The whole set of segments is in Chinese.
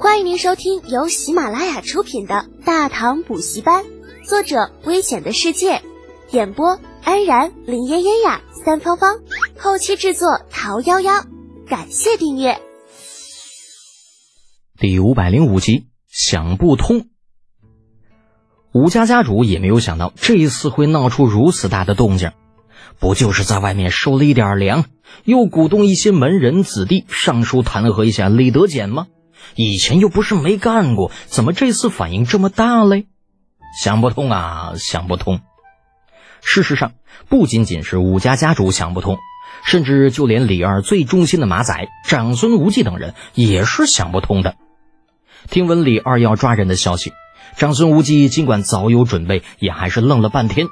欢迎您收听由喜马拉雅出品的《大唐补习班》，作者：危险的世界，演播：安然、林嫣嫣呀、三芳芳，后期制作：桃夭夭。感谢订阅。第五百零五集，想不通。吴家家主也没有想到这一次会闹出如此大的动静，不就是在外面收了一点粮，又鼓动一些门人子弟上书弹劾一下李德俭吗？以前又不是没干过，怎么这次反应这么大嘞？想不通啊，想不通。事实上，不仅仅是武家家主想不通，甚至就连李二最忠心的马仔长孙无忌等人也是想不通的。听闻李二要抓人的消息，长孙无忌尽管早有准备，也还是愣了半天。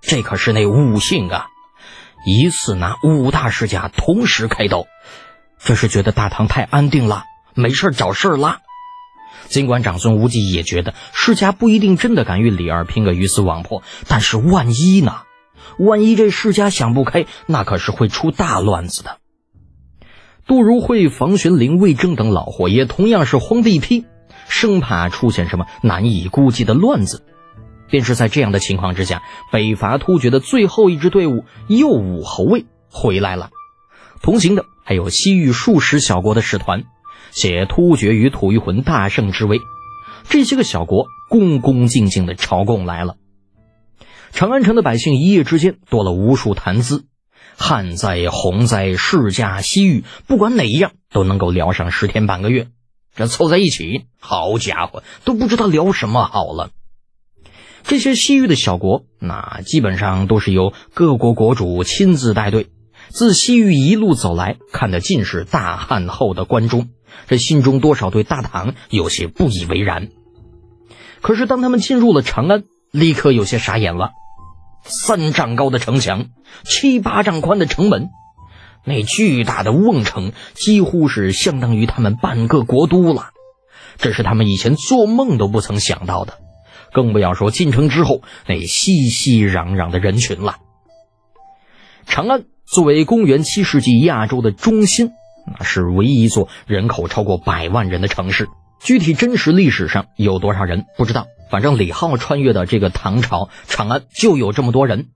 这可是那五姓啊，一次拿五大世家同时开刀，这是觉得大唐太安定了。没事找事儿啦。尽管长孙无忌也觉得世家不一定真的敢与李二拼个鱼死网破，但是万一呢？万一这世家想不开，那可是会出大乱子的。杜如晦、房玄龄、魏征等老伙也同样是慌得一批，生怕出现什么难以估计的乱子。便是在这样的情况之下，北伐突厥的最后一支队伍右武侯卫回来了，同行的还有西域数十小国的使团。写突厥与吐谷浑大胜之威，这些个小国恭恭敬敬的朝贡来了。长安城的百姓一夜之间多了无数谈资，旱灾、洪灾、世家、西域，不管哪一样都能够聊上十天半个月。这凑在一起，好家伙，都不知道聊什么好了。这些西域的小国，那基本上都是由各国国主亲自带队，自西域一路走来，看的尽是大汉后的关中。这心中多少对大唐有些不以为然，可是当他们进入了长安，立刻有些傻眼了。三丈高的城墙，七八丈宽的城门，那巨大的瓮城几乎是相当于他们半个国都了。这是他们以前做梦都不曾想到的，更不要说进城之后那熙熙攘攘的人群了。长安作为公元七世纪亚洲的中心。那是唯一一座人口超过百万人的城市，具体真实历史上有多少人不知道。反正李浩穿越的这个唐朝长安就有这么多人。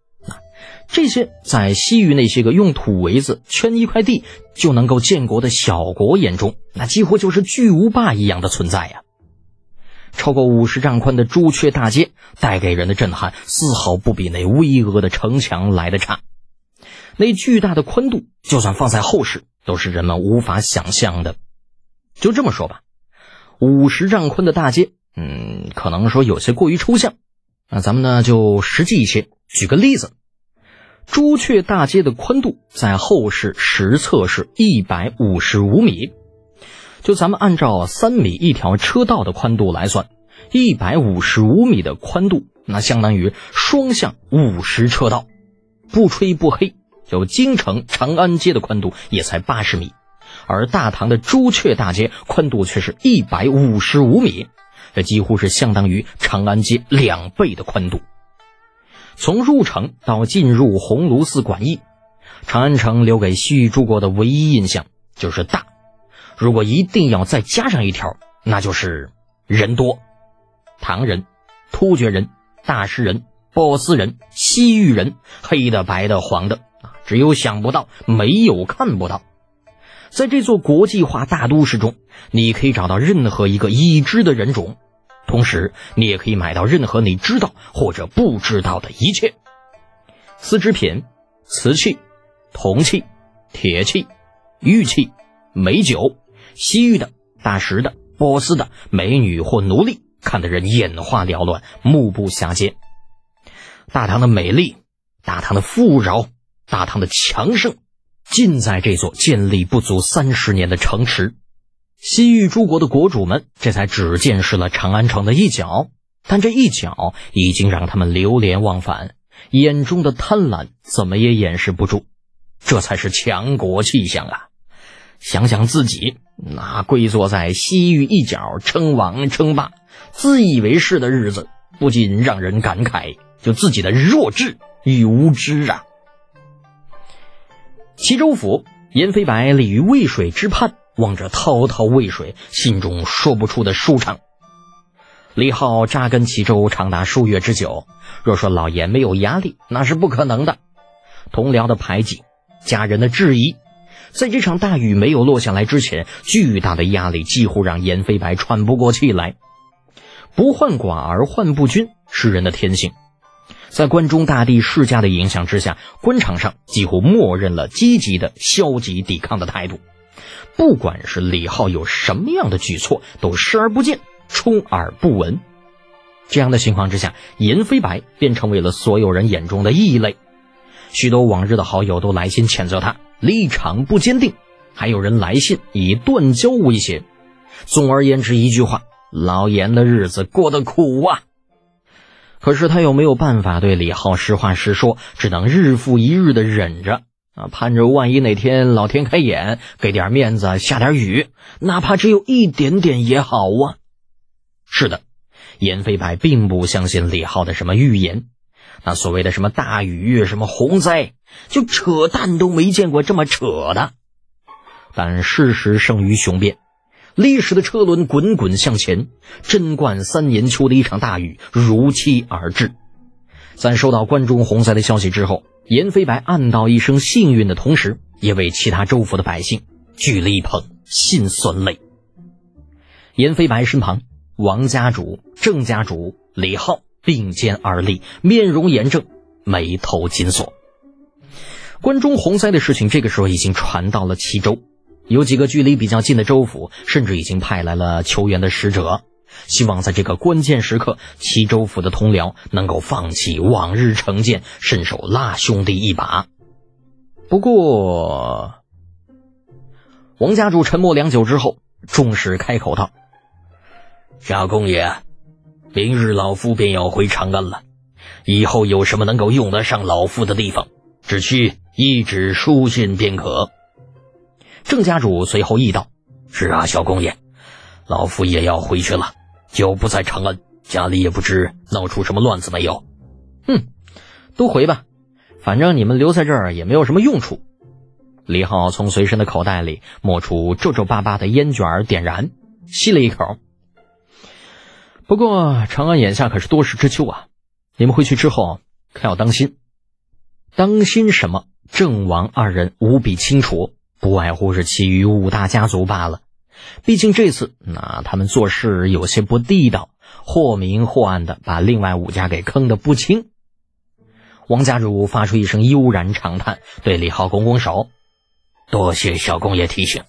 这些在西域那些个用土围子圈一块地就能够建国的小国眼中，那几乎就是巨无霸一样的存在呀。超过五十丈宽的朱雀大街带给人的震撼，丝毫不比那巍峨的城墙来的差。那巨大的宽度，就算放在后世。都是人们无法想象的，就这么说吧，五十丈宽的大街，嗯，可能说有些过于抽象，那咱们呢就实际一些，举个例子，朱雀大街的宽度在后世实测是一百五十五米，就咱们按照三米一条车道的宽度来算，一百五十五米的宽度，那相当于双向五十车道，不吹不黑。就京城长安街的宽度也才八十米，而大唐的朱雀大街宽度却是一百五十五米，这几乎是相当于长安街两倍的宽度。从入城到进入鸿胪寺馆驿，长安城留给西域诸国的唯一印象就是大。如果一定要再加上一条，那就是人多。唐人、突厥人、大食人、波斯人、西域人，黑的、白的、黄的。啊只有想不到，没有看不到。在这座国际化大都市中，你可以找到任何一个已知的人种，同时你也可以买到任何你知道或者不知道的一切：丝织品、瓷器、铜器、铁器、玉器、美酒、西域的、大食的、波斯的美女或奴隶，看得人眼花缭乱，目不暇接。大唐的美丽，大唐的富饶。大唐的强盛，尽在这座建立不足三十年的城池。西域诸国的国主们这才只见识了长安城的一角，但这一角已经让他们流连忘返，眼中的贪婪怎么也掩饰不住。这才是强国气象啊！想想自己那跪坐在西域一角称王称霸、自以为是的日子，不禁让人感慨，就自己的弱智与无知啊！齐州府，燕飞白立于渭水之畔，望着滔滔渭水，心中说不出的舒畅。李浩扎根齐州长达数月之久，若说老严没有压力，那是不可能的。同僚的排挤，家人的质疑，在这场大雨没有落下来之前，巨大的压力几乎让严飞白喘不过气来。不患寡而患不均是人的天性，在关中大地世家的影响之下，官场上几乎默认了积极的消极抵抗的态度。不管是李浩有什么样的举措，都视而不见。充耳不闻，这样的情况之下，严飞白便成为了所有人眼中的异类。许多往日的好友都来信谴责他立场不坚定，还有人来信以断交威胁。总而言之，一句话，老严的日子过得苦啊。可是他又没有办法对李浩实话实说，只能日复一日的忍着啊，盼着万一哪天老天开眼，给点面子，下点雨，哪怕只有一点点也好啊。是的，严飞白并不相信李浩的什么预言，那所谓的什么大雨、什么洪灾，就扯淡都没见过这么扯的。但事实胜于雄辩，历史的车轮滚滚向前，贞观三年秋的一场大雨如期而至。在收到关中洪灾的消息之后，严飞白暗道一声幸运的同时，也为其他州府的百姓聚了一捧辛酸泪。严飞白身旁。王家主、郑家主、李浩并肩而立，面容严正，眉头紧锁。关中洪灾的事情，这个时候已经传到了齐州，有几个距离比较近的州府，甚至已经派来了求援的使者，希望在这个关键时刻，齐州府的同僚能够放弃往日成见，伸手拉兄弟一把。不过，王家主沉默良久之后，终是开口道。夏公爷，明日老夫便要回长安了。以后有什么能够用得上老夫的地方，只需一纸书信便可。郑家主随后议道：“是啊，小公爷，老夫也要回去了，就不在长安，家里也不知闹出什么乱子没有。”哼，都回吧，反正你们留在这儿也没有什么用处。李浩从随身的口袋里摸出皱皱巴巴的烟卷，点燃，吸了一口。不过长安眼下可是多事之秋啊！你们回去之后可要当心，当心什么？郑王二人无比清楚，不外乎是其余五大家族罢了。毕竟这次那他们做事有些不地道，或明或暗的把另外五家给坑得不轻。王家主发出一声悠然长叹，对李浩拱拱手：“多谢小公爷提醒。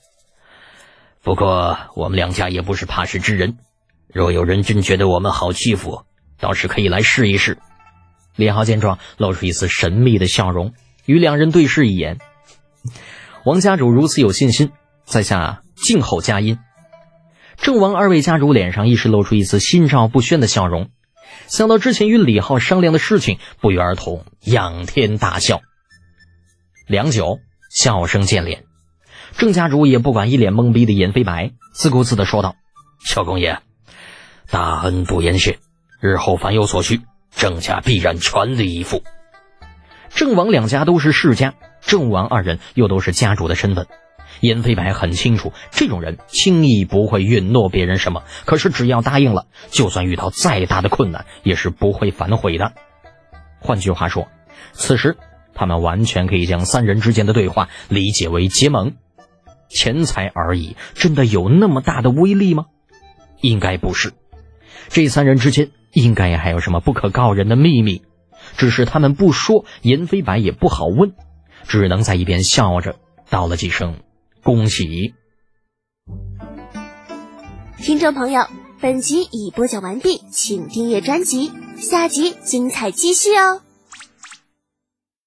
不过我们两家也不是怕事之人。”若有人真觉得我们好欺负，倒是可以来试一试。李浩见状，露出一丝神秘的笑容，与两人对视一眼。王家主如此有信心，在下静候佳音。郑王二位家主脸上一时露出一丝心照不宣的笑容，想到之前与李浩商量的事情，不约而同仰天大笑。良久，笑声渐敛，郑家主也不管一脸懵逼的严飞白，自顾自的说道：“小公爷。”大恩不言谢，日后凡有所需，郑家必然全力以赴。郑王两家都是世家，郑王二人又都是家主的身份，严飞白很清楚，这种人轻易不会允诺别人什么。可是只要答应了，就算遇到再大的困难，也是不会反悔的。换句话说，此时他们完全可以将三人之间的对话理解为结盟。钱财而已，真的有那么大的威力吗？应该不是。这三人之间应该也还有什么不可告人的秘密，只是他们不说，严飞白也不好问，只能在一边笑着道了几声恭喜。听众朋友，本集已播讲完毕，请订阅专辑，下集精彩继续哦。